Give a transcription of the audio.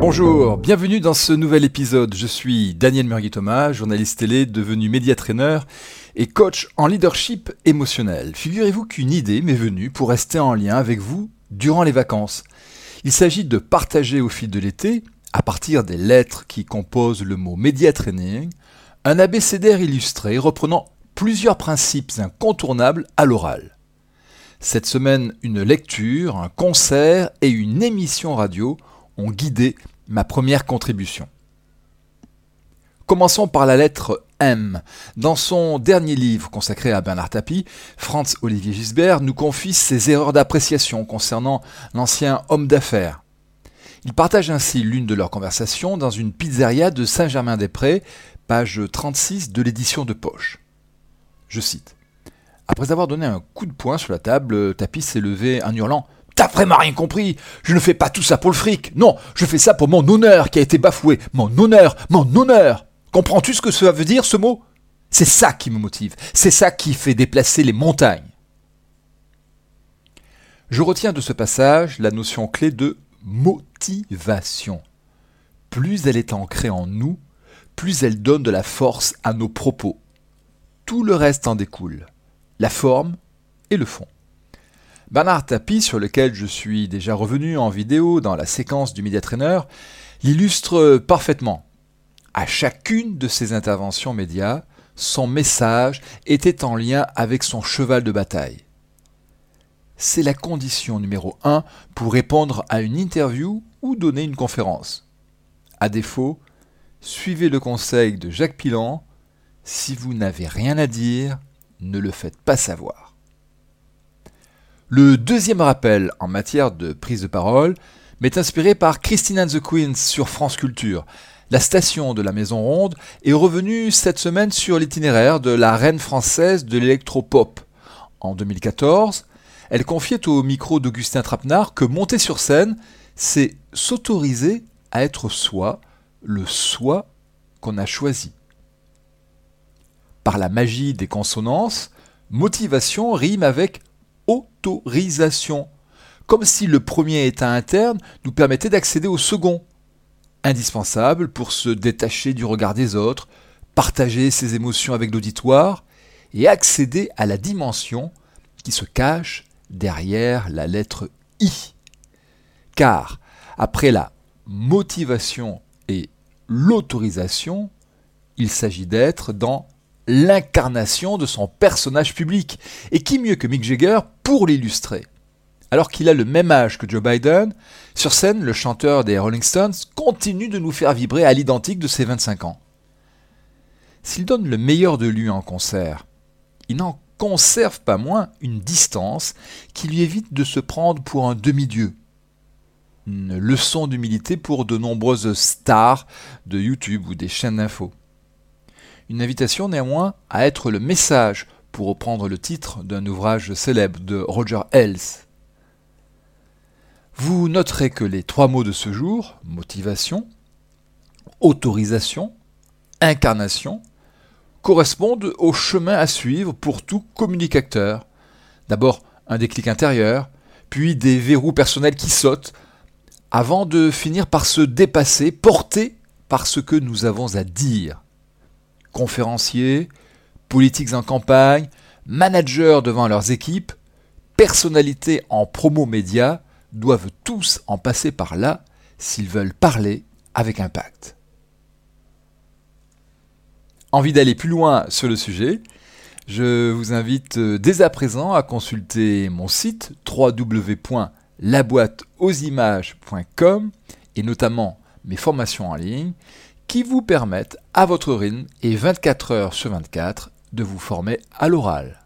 Bonjour, bienvenue dans ce nouvel épisode. Je suis Daniel Murgui-Thomas, journaliste télé devenu média trainer et coach en leadership émotionnel. Figurez-vous qu'une idée m'est venue pour rester en lien avec vous durant les vacances. Il s'agit de partager au fil de l'été, à partir des lettres qui composent le mot média training, un abécédaire illustré reprenant plusieurs principes incontournables à l'oral. Cette semaine, une lecture, un concert et une émission radio ont guidé ma première contribution. Commençons par la lettre M. Dans son dernier livre consacré à Bernard Tapie, Franz Olivier Gisbert nous confie ses erreurs d'appréciation concernant l'ancien homme d'affaires. Il partage ainsi l'une de leurs conversations dans une pizzeria de Saint-Germain-des-Prés, page 36 de l'édition de poche. Je cite. Après avoir donné un coup de poing sur la table, Tapis s'est levé en hurlant T'as vraiment rien compris Je ne fais pas tout ça pour le fric. Non, je fais ça pour mon honneur qui a été bafoué. Mon honneur, mon honneur. Comprends-tu ce que cela veut dire, ce mot? C'est ça qui me motive. C'est ça qui fait déplacer les montagnes. Je retiens de ce passage la notion clé de motivation. Plus elle est ancrée en nous, plus elle donne de la force à nos propos. Tout le reste en découle la forme et le fond. Bernard Tapie, sur lequel je suis déjà revenu en vidéo dans la séquence du Media Trainer, l'illustre parfaitement. À chacune de ses interventions médias, son message était en lien avec son cheval de bataille. C'est la condition numéro un pour répondre à une interview ou donner une conférence. À défaut, suivez le conseil de Jacques Pilan, si vous n'avez rien à dire, ne le faites pas savoir. Le deuxième rappel en matière de prise de parole m'est inspiré par Christine and the Queens sur France Culture. La station de la Maison Ronde est revenue cette semaine sur l'itinéraire de la reine française de l'électropop. En 2014, elle confiait au micro d'Augustin Trapenard que monter sur scène, c'est s'autoriser à être soi, le soi qu'on a choisi par la magie des consonances, motivation rime avec autorisation, comme si le premier état interne nous permettait d'accéder au second, indispensable pour se détacher du regard des autres, partager ses émotions avec l'auditoire et accéder à la dimension qui se cache derrière la lettre I. Car après la motivation et l'autorisation, il s'agit d'être dans l'incarnation de son personnage public. Et qui mieux que Mick Jagger pour l'illustrer? Alors qu'il a le même âge que Joe Biden, sur scène, le chanteur des Rolling Stones continue de nous faire vibrer à l'identique de ses 25 ans. S'il donne le meilleur de lui en concert, il n'en conserve pas moins une distance qui lui évite de se prendre pour un demi-dieu. Une leçon d'humilité pour de nombreuses stars de YouTube ou des chaînes d'infos. Une invitation néanmoins à être le message, pour reprendre le titre d'un ouvrage célèbre de Roger Ailes. Vous noterez que les trois mots de ce jour, motivation, autorisation, incarnation, correspondent au chemin à suivre pour tout communicateur. D'abord un déclic intérieur, puis des verrous personnels qui sautent, avant de finir par se dépasser, porté par ce que nous avons à dire conférenciers, politiques en campagne, managers devant leurs équipes, personnalités en promo média doivent tous en passer par là s'ils veulent parler avec impact. Envie d'aller plus loin sur le sujet Je vous invite dès à présent à consulter mon site www.laboîteauximages.com et notamment mes formations en ligne qui vous permettent, à votre rythme et 24 heures sur 24, de vous former à l'oral.